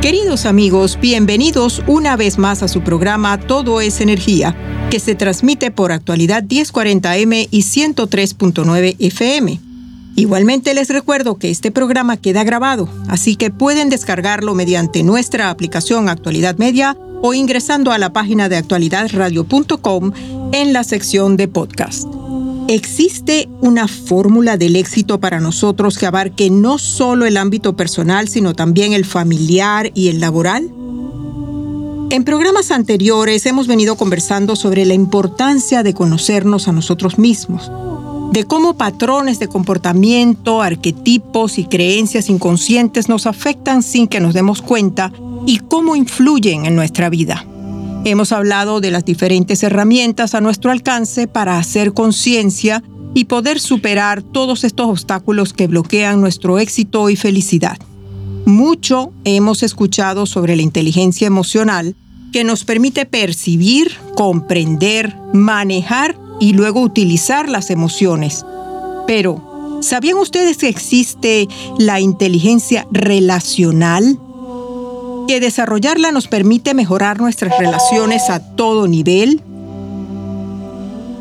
Queridos amigos, bienvenidos una vez más a su programa Todo es Energía, que se transmite por actualidad 1040M y 103.9 FM. Igualmente les recuerdo que este programa queda grabado, así que pueden descargarlo mediante nuestra aplicación Actualidad Media o ingresando a la página de actualidadradio.com en la sección de podcast. ¿Existe una fórmula del éxito para nosotros que abarque no solo el ámbito personal, sino también el familiar y el laboral? En programas anteriores hemos venido conversando sobre la importancia de conocernos a nosotros mismos, de cómo patrones de comportamiento, arquetipos y creencias inconscientes nos afectan sin que nos demos cuenta y cómo influyen en nuestra vida. Hemos hablado de las diferentes herramientas a nuestro alcance para hacer conciencia y poder superar todos estos obstáculos que bloquean nuestro éxito y felicidad. Mucho hemos escuchado sobre la inteligencia emocional que nos permite percibir, comprender, manejar y luego utilizar las emociones. Pero, ¿sabían ustedes que existe la inteligencia relacional? Que desarrollarla nos permite mejorar nuestras relaciones a todo nivel.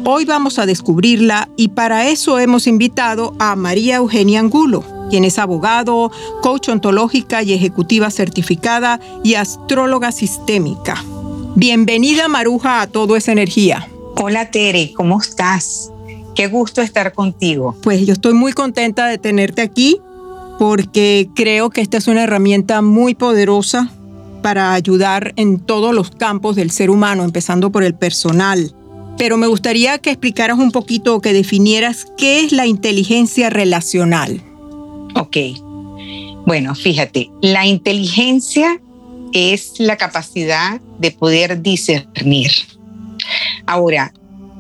Hoy vamos a descubrirla y para eso hemos invitado a María Eugenia Angulo, quien es abogado, coach ontológica y ejecutiva certificada y astróloga sistémica. Bienvenida Maruja a Todo es Energía. Hola Tere, ¿cómo estás? Qué gusto estar contigo. Pues yo estoy muy contenta de tenerte aquí porque creo que esta es una herramienta muy poderosa para ayudar en todos los campos del ser humano, empezando por el personal. Pero me gustaría que explicaras un poquito o que definieras qué es la inteligencia relacional. Ok. Bueno, fíjate, la inteligencia es la capacidad de poder discernir. Ahora,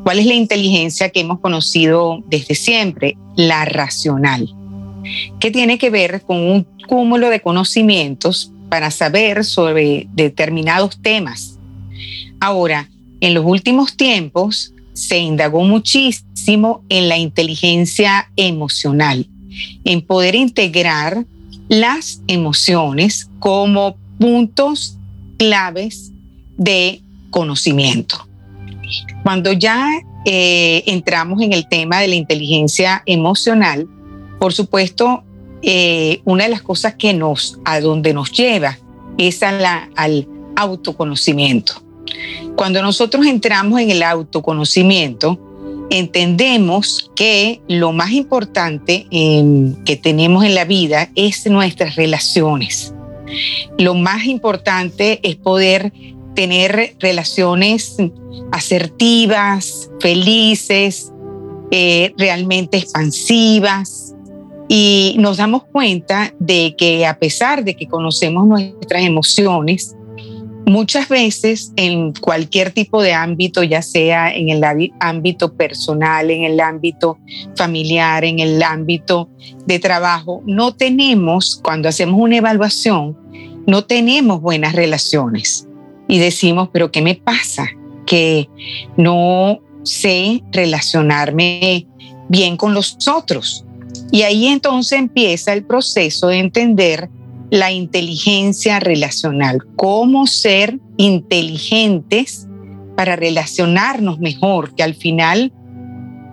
¿cuál es la inteligencia que hemos conocido desde siempre? La racional, que tiene que ver con un cúmulo de conocimientos para saber sobre determinados temas. Ahora, en los últimos tiempos se indagó muchísimo en la inteligencia emocional, en poder integrar las emociones como puntos claves de conocimiento. Cuando ya eh, entramos en el tema de la inteligencia emocional, por supuesto, eh, una de las cosas que nos, a donde nos lleva es al autoconocimiento. Cuando nosotros entramos en el autoconocimiento, entendemos que lo más importante que tenemos en la vida es nuestras relaciones. Lo más importante es poder tener relaciones asertivas, felices, eh, realmente expansivas, y nos damos cuenta de que a pesar de que conocemos nuestras emociones, muchas veces en cualquier tipo de ámbito, ya sea en el ámbito personal, en el ámbito familiar, en el ámbito de trabajo, no tenemos, cuando hacemos una evaluación, no tenemos buenas relaciones. Y decimos, pero ¿qué me pasa? Que no sé relacionarme bien con los otros y ahí entonces empieza el proceso de entender la inteligencia relacional, cómo ser inteligentes para relacionarnos mejor, que al final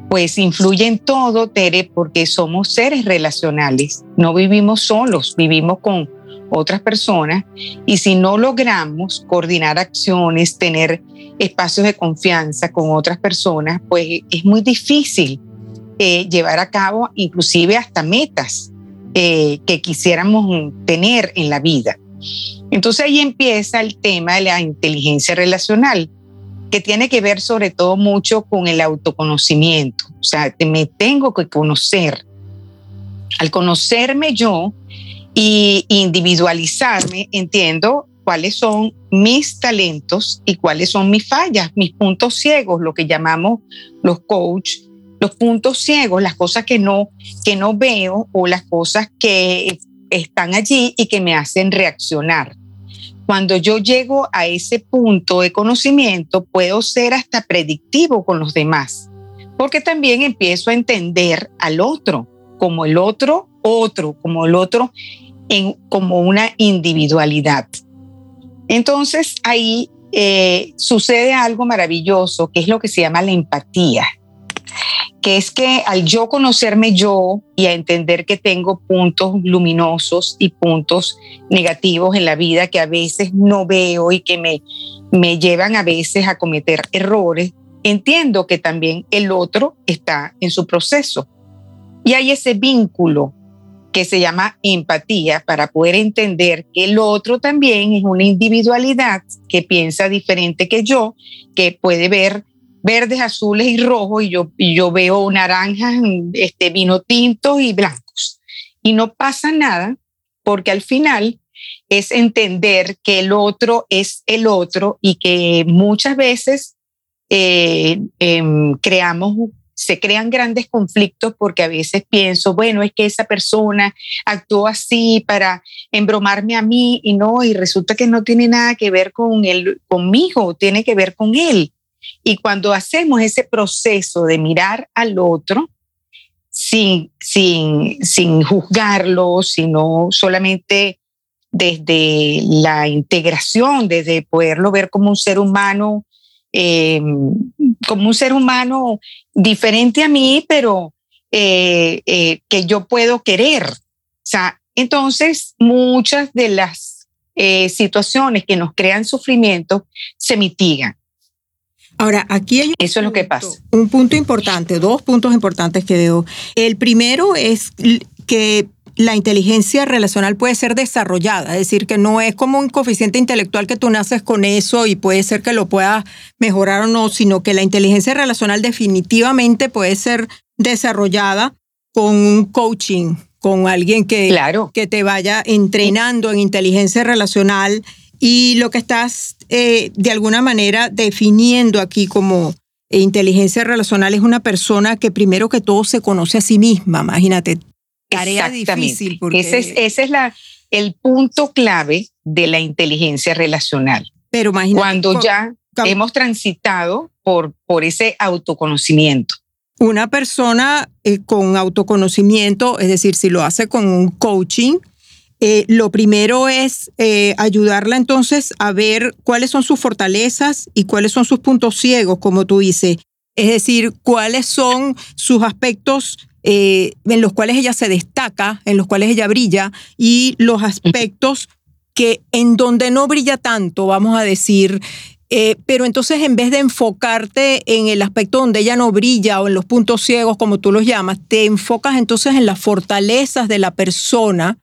pues influye en todo, Tere, porque somos seres relacionales, no vivimos solos, vivimos con otras personas. Y si no logramos coordinar acciones, tener espacios de confianza con otras personas, pues es muy difícil eh, llevar a cabo inclusive hasta metas eh, que quisiéramos tener en la vida. Entonces ahí empieza el tema de la inteligencia relacional, que tiene que ver sobre todo mucho con el autoconocimiento. O sea, me tengo que conocer. Al conocerme yo y individualizarme, entiendo cuáles son mis talentos y cuáles son mis fallas, mis puntos ciegos, lo que llamamos los coach, los puntos ciegos, las cosas que no, que no veo o las cosas que están allí y que me hacen reaccionar. Cuando yo llego a ese punto de conocimiento, puedo ser hasta predictivo con los demás, porque también empiezo a entender al otro como el otro, otro, como el otro, en, como una individualidad. Entonces ahí eh, sucede algo maravilloso, que es lo que se llama la empatía que es que al yo conocerme yo y a entender que tengo puntos luminosos y puntos negativos en la vida que a veces no veo y que me, me llevan a veces a cometer errores, entiendo que también el otro está en su proceso. Y hay ese vínculo que se llama empatía para poder entender que el otro también es una individualidad que piensa diferente que yo, que puede ver verdes, azules y rojos, y yo, y yo veo naranjas, este, vino tintos y blancos. Y no pasa nada porque al final es entender que el otro es el otro y que muchas veces eh, em, creamos, se crean grandes conflictos porque a veces pienso, bueno, es que esa persona actuó así para embromarme a mí y no, y resulta que no tiene nada que ver con él, conmigo, tiene que ver con él. Y cuando hacemos ese proceso de mirar al otro sin, sin, sin juzgarlo, sino solamente desde la integración, desde poderlo ver como un ser humano, eh, como un ser humano diferente a mí, pero eh, eh, que yo puedo querer. O sea, entonces muchas de las situaciones que nos crean sufrimiento se mitigan. Ahora, aquí hay Eso es lo que pasa. Un punto importante, dos puntos importantes que veo. El primero es que la inteligencia relacional puede ser desarrollada, es decir, que no es como un coeficiente intelectual que tú naces con eso y puede ser que lo puedas mejorar o no, sino que la inteligencia relacional definitivamente puede ser desarrollada con un coaching, con alguien que, que te vaya entrenando en inteligencia relacional y lo que estás eh, de alguna manera definiendo aquí como inteligencia relacional es una persona que primero que todo se conoce a sí misma, imagínate. Tarea difícil. Porque... Ese es, ese es la, el punto clave de la inteligencia relacional. Pero imagínate. Cuando ya hemos transitado por, por ese autoconocimiento. Una persona eh, con autoconocimiento, es decir, si lo hace con un coaching, eh, lo primero es eh, ayudarla entonces a ver cuáles son sus fortalezas y cuáles son sus puntos ciegos, como tú dices. Es decir, cuáles son sus aspectos eh, en los cuales ella se destaca, en los cuales ella brilla, y los aspectos que en donde no brilla tanto, vamos a decir, pero entonces en vez de enfocarte en el aspecto donde ella no brilla o en los puntos ciegos, como tú los llamas, te enfocas entonces en las fortalezas de la persona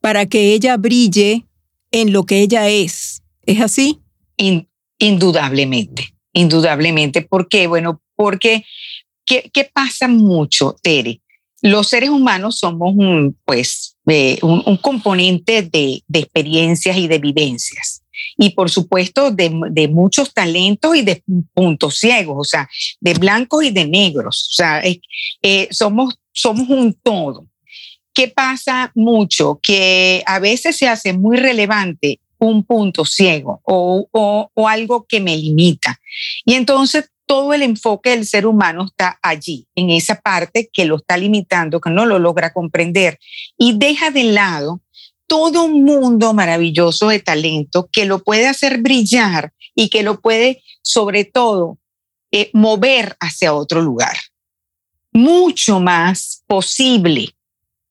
para que ella brille en lo que ella es. ¿Es así? indudablemente, indudablemente. ¿Por qué? Bueno, porque ¿qué, pasa mucho, Tere? Los seres humanos somos un, pues, un, componente de, experiencias y de vivencias. Y por supuesto, de, muchos talentos y de puntos ciegos, o sea, de blancos y de negros. O sea, eh, somos, somos un todo. ¿Qué pasa mucho? Que a veces se hace muy relevante un punto ciego o, o, algo que me limita. Y entonces todo el enfoque del ser humano está allí, en esa parte que lo está limitando, que no lo logra comprender y deja de lado todo un mundo maravilloso de talento que lo puede hacer brillar y que lo puede, sobre todo, eh, mover hacia otro lugar. Mucho más posible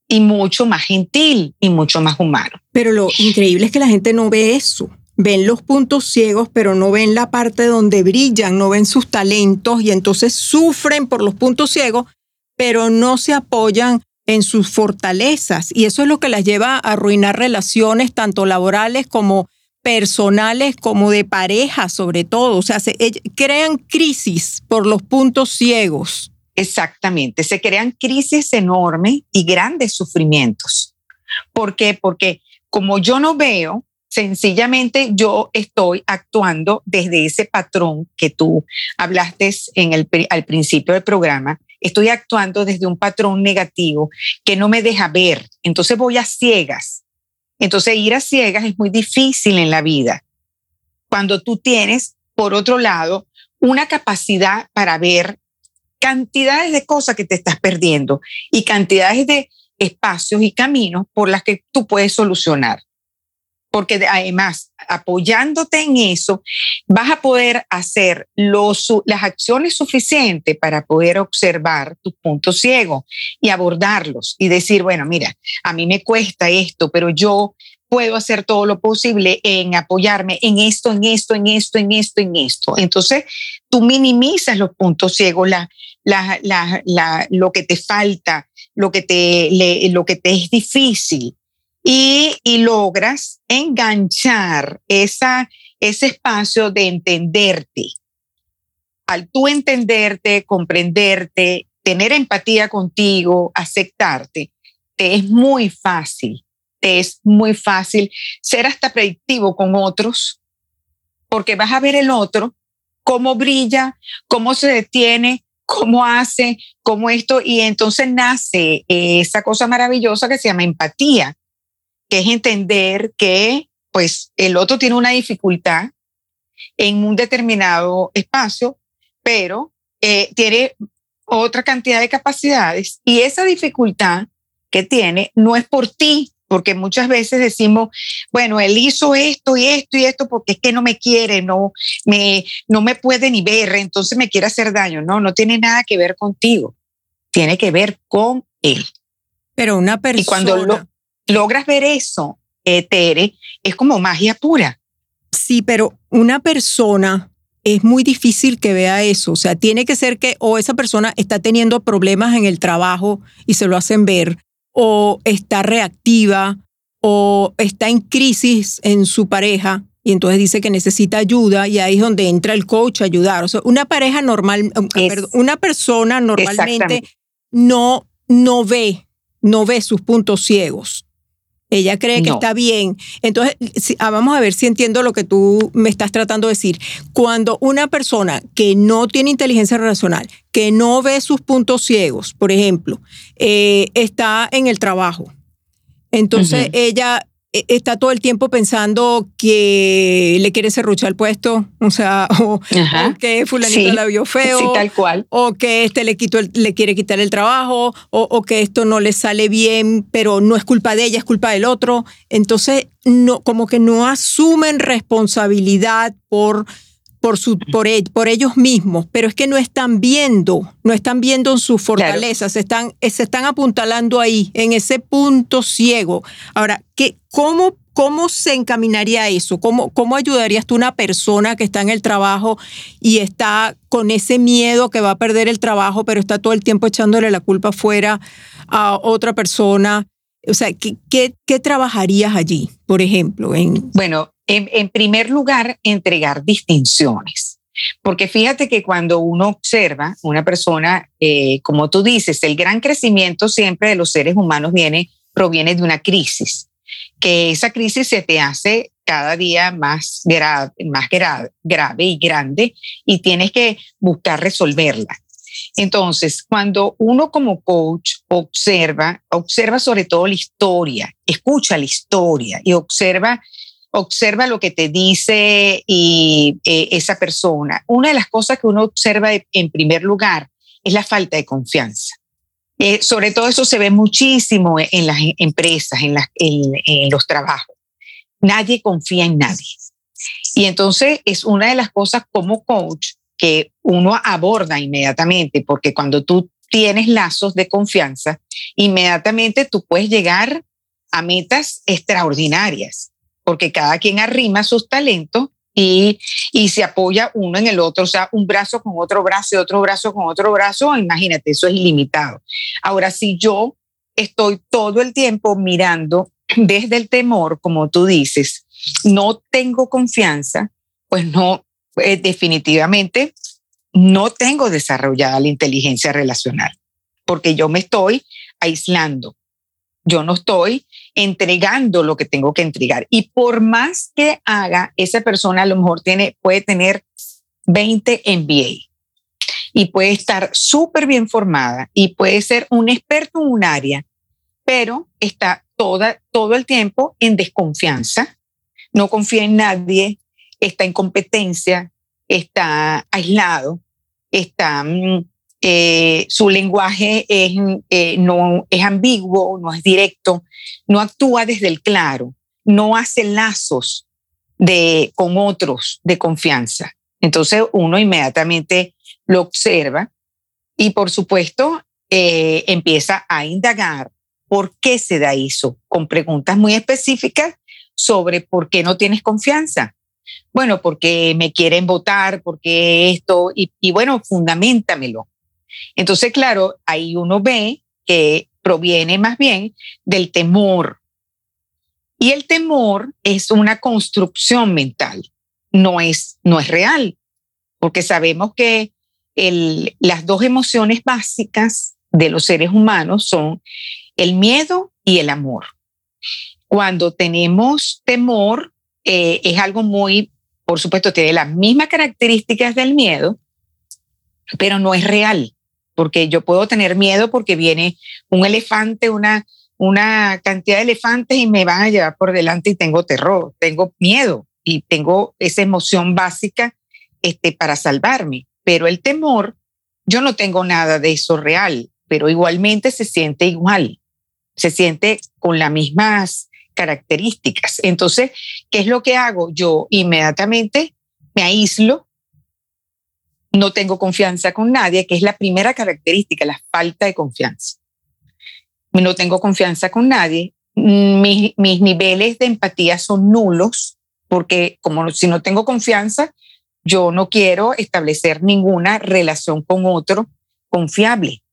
y mucho más gentil y mucho más humano. Pero lo increíble es que la gente no ve eso. Ven los puntos ciegos, pero no ven la parte donde brillan, no ven sus talentos y entonces sufren por los puntos ciegos, pero no se apoyan en sus fortalezas. Y eso es lo que las lleva a arruinar relaciones, tanto laborales como personales, como de pareja, sobre todo. O sea, se, crean crisis por los puntos ciegos. Exactamente, se crean crisis enormes y grandes sufrimientos. ¿Por qué? Porque como yo no veo, sencillamente yo estoy actuando desde ese patrón que tú hablaste en el, al principio del programa, estoy actuando desde un patrón negativo que no me deja ver, entonces voy a ciegas. Entonces ir a ciegas es muy difícil en la vida. Cuando tú tienes, por otro lado, una capacidad para ver cantidades de cosas que te estás perdiendo y cantidades de espacios y caminos por las que tú puedes solucionar. Porque además, apoyándote en eso, vas a poder hacer los, las acciones suficientes para poder observar tus puntos ciegos y abordarlos y decir, bueno, mira, a mí me cuesta esto, pero yo puedo hacer todo lo posible en apoyarme en esto, en esto, en esto, en esto, en esto. Entonces, tú minimizas los puntos ciegos, la, lo que te falta, lo que te, lo que te es difícil y, logras enganchar esa, ese espacio de entenderte. Al tú entenderte, comprenderte, tener empatía contigo, aceptarte, te es muy fácil, es muy fácil ser hasta predictivo con otros, porque vas a ver el otro, cómo brilla, cómo se detiene, cómo hace, cómo esto, y entonces nace esa cosa maravillosa que se llama empatía, que es entender que pues el otro tiene una dificultad en un determinado espacio, pero eh, tiene otra cantidad de capacidades y esa dificultad que tiene no es por ti, porque muchas veces decimos, bueno, él hizo esto y esto y esto porque es que no me quiere, no me, no me puede ni ver, entonces me quiere hacer daño. No, no tiene nada que ver contigo, tiene que ver con él. Pero una persona... Y cuando logras ver eso, eh, Tere, es como magia pura. Sí, pero una persona es muy difícil que vea eso. O sea, tiene que ser que o esa persona está teniendo problemas en el trabajo y se lo hacen ver, o está reactiva o está en crisis en su pareja y entonces dice que necesita ayuda y ahí es donde entra el coach a ayudar. O sea, una pareja normal, um, una persona normalmente no, no ve, no ve sus puntos ciegos. Ella cree que está bien. Entonces, ah, vamos a ver si entiendo lo que tú me estás tratando de decir. Cuando una persona que no tiene inteligencia relacional, que no ve sus puntos ciegos, por ejemplo, eh, está en el trabajo, entonces ella está todo el tiempo pensando que le quiere serruchar el puesto, o sea, o, que fulanito la vio feo, tal cual. o que este le, quitó le quiere quitar el trabajo, o, que esto no le sale bien, pero no es culpa de ella, es culpa del otro. Entonces, no, como que no asumen responsabilidad por por, su, por, e, por, ellos mismos, pero es que no están viendo, no están viendo sus fortalezas, están, se están apuntalando ahí, en ese punto ciego. Ahora, ¿qué, cómo, ¿cómo se encaminaría eso? ¿Cómo, ¿Cómo ayudarías tú a una persona que está en el trabajo y está con ese miedo que va a perder el trabajo, pero está todo el tiempo echándole la culpa fuera a otra persona? O sea, ¿qué, qué, qué trabajarías allí, por ejemplo? En... Bueno, en, primer lugar, entregar distinciones. Porque fíjate que cuando uno observa una persona, eh, como tú dices, el gran crecimiento siempre de los seres humanos viene, proviene de una crisis, que esa crisis se te hace cada día más, más grave y grande y tienes que buscar resolverla. Entonces, cuando uno como coach observa, observa sobre todo la historia, escucha la historia y observa observa lo que te dice y, eh, esa persona. Una de las cosas que uno observa en primer lugar es la falta de confianza. Eh, sobre todo eso se ve muchísimo en las empresas, en los trabajos. Nadie confía en nadie. Y entonces es una de las cosas como coach que uno aborda inmediatamente, porque cuando tú tienes lazos de confianza, inmediatamente tú puedes llegar a metas extraordinarias, porque cada quien arrima sus talentos y, y, se apoya uno en el otro, o sea, un brazo con otro brazo y otro brazo con otro brazo, imagínate, eso es ilimitado. Ahora, si yo estoy todo el tiempo mirando desde el temor, como tú dices, no tengo confianza, pues no, eh, definitivamente no tengo desarrollada la inteligencia relacional, porque yo me estoy aislando, yo no estoy entregando lo que tengo que entregar. Y por más que haga, esa persona a lo mejor tiene, puede tener 20 MBA y puede estar súper bien formada y puede ser un experto en un área, pero está toda, todo el tiempo en desconfianza, no confía en nadie, está en competencia, está aislado, está, mm, eh, su lenguaje es, eh, no, es ambiguo, no es directo, no actúa desde el claro, no hace lazos de, con otros de confianza. Entonces uno inmediatamente lo observa y por supuesto eh, empieza a indagar por qué se da eso, con preguntas muy específicas sobre por qué no tienes confianza. Bueno, porque me quieren votar, porque esto, y, bueno, fundamentamelo. Entonces, claro, ahí uno ve que proviene más bien del temor. Y el temor es una construcción mental, no es, no es real, porque sabemos que el, las dos emociones básicas de los seres humanos son el miedo y el amor. Cuando tenemos temor, eh, es algo muy, por supuesto, tiene las mismas características del miedo, pero no es real, porque yo puedo tener miedo porque viene un elefante, una, una cantidad de elefantes y me van a llevar por delante y tengo terror, tengo miedo y tengo esa emoción básica este, para salvarme. Pero el temor, yo no tengo nada de eso real, pero igualmente se siente igual, se siente con las mismas características. Entonces, ¿qué es lo que hago? Yo inmediatamente me aíslo, no tengo confianza con nadie, que es la primera característica, la falta de confianza. No tengo confianza con nadie, mis, mis niveles de empatía son nulos, porque como si no tengo confianza, yo no quiero establecer ninguna relación con otro confiable.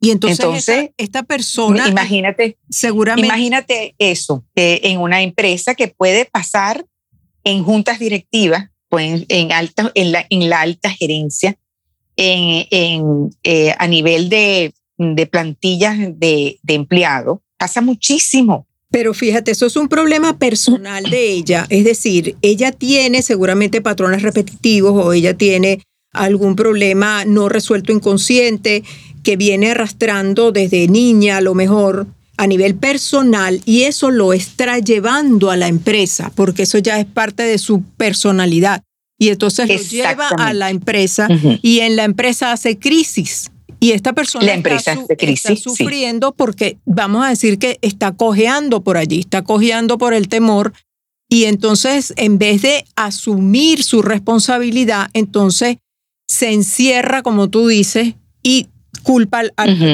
Y entonces, esta, persona, imagínate, seguramente, imagínate eso en una empresa que puede pasar en juntas directivas, pues en alta, en la, en la alta gerencia, en, en eh, a nivel de, de plantillas de, de empleados, pasa muchísimo. Pero fíjate, eso es un problema personal de ella. Es decir, ella tiene seguramente patrones repetitivos o ella tiene algún problema no resuelto inconsciente que viene arrastrando desde niña a lo mejor a nivel personal y eso lo está llevando a la empresa porque eso ya es parte de su personalidad. Y entonces lo lleva a la empresa y en la empresa hace crisis. Y esta persona la empresa está, crisis, sufriendo porque vamos a decir que está cojeando por allí, está cojeando por el temor. Y entonces en vez de asumir su responsabilidad, entonces se encierra, como tú dices, y culpa,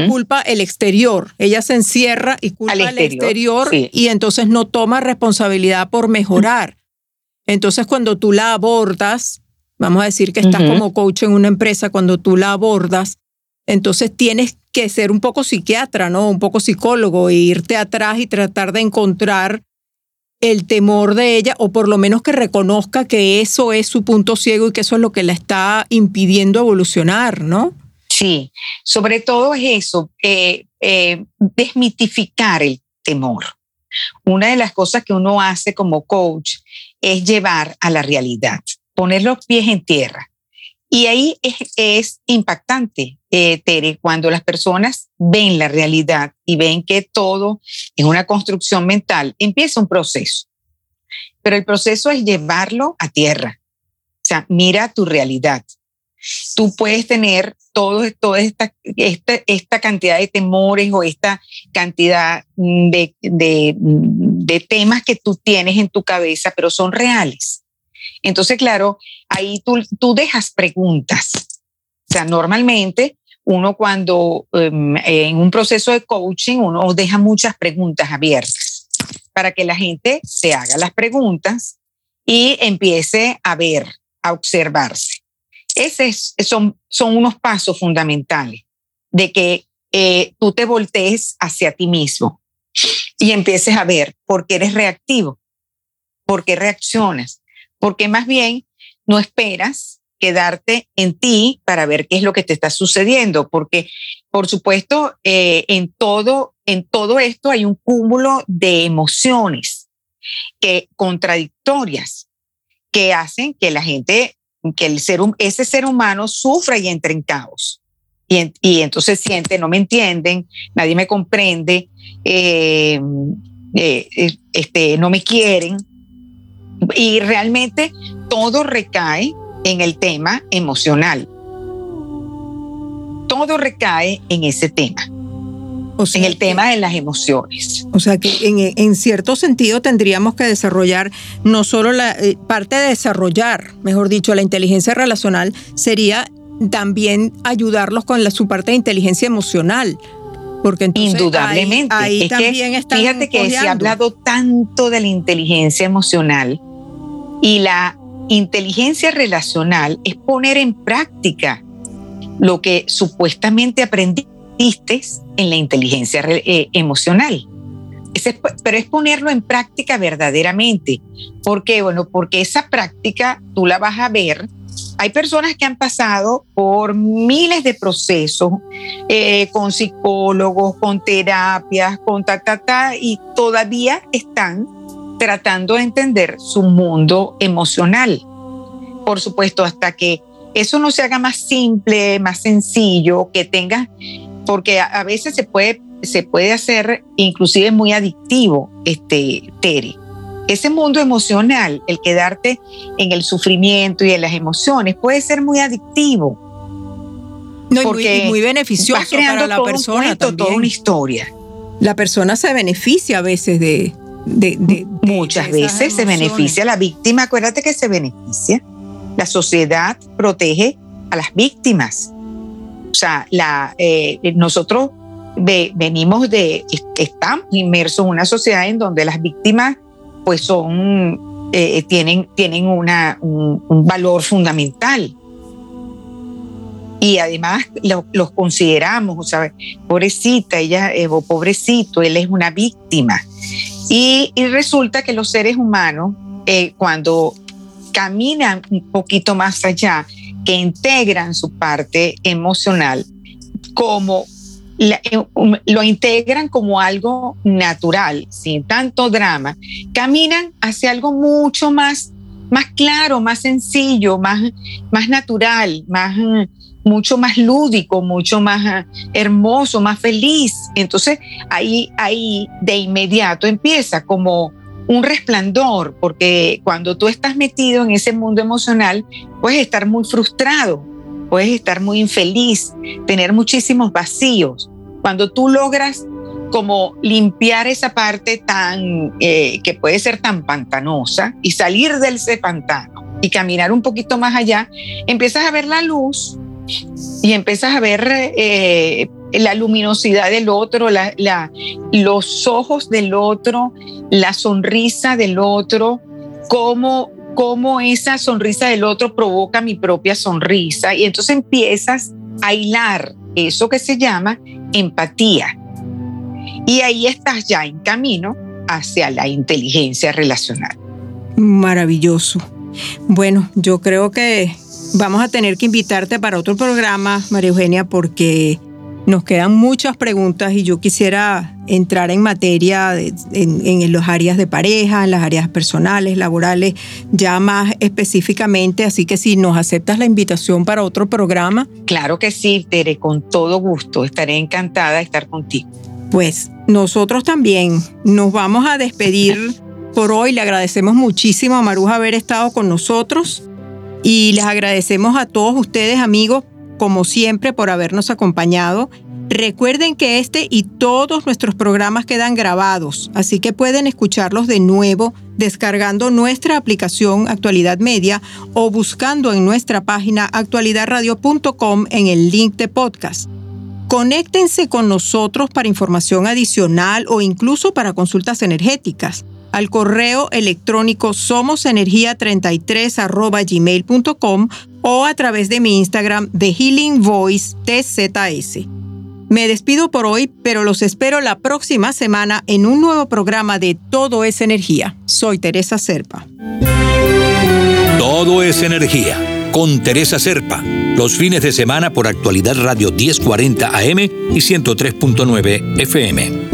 culpa el exterior. Ella se encierra y culpa al exterior, y entonces no toma responsabilidad por mejorar. Entonces cuando tú la abordas, vamos a decir que estás como coach en una empresa, cuando tú la abordas, entonces tienes que ser un poco psiquiatra, ¿no? Un poco psicólogo e irte atrás y tratar de encontrar el temor de ella o por lo menos que reconozca que eso es su punto ciego y que eso es lo que la está impidiendo evolucionar, ¿no? Sí, sobre todo es eso, eh, eh, desmitificar el temor. Una de las cosas que uno hace como coach es llevar a la realidad, poner los pies en tierra. Y ahí es, impactante, eh, Tere, cuando las personas ven la realidad y ven que todo es una construcción mental, empieza un proceso. Pero el proceso es llevarlo a tierra. O sea, mira tu realidad tú puedes tener todo, toda esta, esta, esta cantidad de temores o esta cantidad de, de, de temas que tú tienes en tu cabeza, pero son reales. Entonces, claro, ahí tú, tú dejas preguntas. O sea, normalmente uno cuando em, en un proceso de coaching, uno deja muchas preguntas abiertas para que la gente se haga las preguntas y empiece a ver, a observarse. Esos son, son unos pasos fundamentales de que eh, tú te voltees hacia ti mismo y empieces a ver por qué eres reactivo, por qué reaccionas, porque más bien no esperas quedarte en ti para ver qué es lo que te está sucediendo, porque por supuesto eh, en todo en todo esto hay un cúmulo de emociones que contradictorias que hacen que la gente que el ser, ese ser humano sufra y entre en caos. Y, y entonces siente, no me entienden, nadie me comprende, eh, eh, este, no me quieren. Y realmente todo recae en el tema emocional. Todo recae en ese tema. En el tema de las emociones. O sea que en, cierto sentido tendríamos que desarrollar no solo la eh, parte de desarrollar, mejor dicho, la inteligencia relacional, sería también ayudarlos con la, su parte de inteligencia emocional. Porque Indudablemente. Ahí, también está. Fíjate que se ha hablado tanto de la inteligencia emocional y la inteligencia relacional es poner en práctica lo que supuestamente aprendiste en la inteligencia eh, emocional. pero es ponerlo en práctica verdaderamente. ¿Por qué? Bueno, porque esa práctica tú la vas a ver. Hay personas que han pasado por miles de procesos eh, con psicólogos, con terapias, con ta, ta, ta, y todavía están tratando de entender su mundo emocional. Por supuesto, hasta que eso no se haga más simple, más sencillo, que tenga, porque a, veces se puede, se puede hacer inclusive muy adictivo, este, Tere. Ese mundo emocional, el quedarte en el sufrimiento y en las emociones, puede ser muy adictivo. No, porque muy, beneficioso para la persona. toda una historia. La persona se beneficia a veces de, Muchas veces se beneficia la víctima, acuérdate que se beneficia. La sociedad protege a las víctimas. O sea, eh, nosotros venimos de, estamos inmersos en una sociedad en donde las víctimas pues son, eh, tienen, tienen un, valor fundamental. Y además los consideramos, o sea, pobrecita, ella, eh, o pobrecito, él es una víctima. Y, resulta que los seres humanos, eh, cuando caminan un poquito más allá, que integran su parte emocional como eh, um, lo integran como algo natural, sin tanto drama, caminan hacia algo mucho más, más claro, más sencillo, más, más natural, más, mucho más lúdico, mucho más ah, hermoso, más feliz. Entonces ahí, ahí de inmediato empieza como un resplandor, porque cuando tú estás metido en ese mundo emocional, puedes estar muy frustrado, puedes estar muy infeliz, tener muchísimos vacíos. Cuando tú logras como limpiar esa parte tan eh, que puede ser tan pantanosa y salir del ese pantano y caminar un poquito más allá, empiezas a ver la luz y empiezas a ver eh, la luminosidad del otro, los ojos del otro, la sonrisa del otro, cómo, cómo esa sonrisa del otro provoca mi propia sonrisa. Y entonces empiezas a hilar eso que se llama empatía. Y ahí estás ya en camino hacia la inteligencia relacional. Maravilloso. Bueno, yo creo que Vamos a tener que invitarte para otro programa, María Eugenia, porque nos quedan muchas preguntas y yo quisiera entrar en materia en, los áreas de pareja, en las áreas personales, laborales, ya más específicamente. Así que si nos aceptas la invitación para otro programa. Claro que sí, Tere, con todo gusto. Estaré encantada de estar contigo. Pues nosotros también nos vamos a despedir por hoy. Le agradecemos muchísimo a Maruja haber estado con nosotros. Y les agradecemos a todos ustedes, amigos, como siempre, por habernos acompañado. Recuerden que este y todos nuestros programas quedan grabados, así que pueden escucharlos de nuevo descargando nuestra aplicación Actualidad Media o buscando en nuestra página actualidadradio.com en el link de podcast. Conéctense con nosotros para información adicional o incluso para consultas energéticas al correo electrónico somosenergia33 gmail.com o a través de mi Instagram de Healing Voice TZS. Me despido por hoy, pero los espero la próxima semana en un nuevo programa de Todo es Energía. Soy Teresa Serpa. Todo es Energía con Teresa Serpa, los fines de semana por actualidad Radio 1040 AM y 103.9 FM.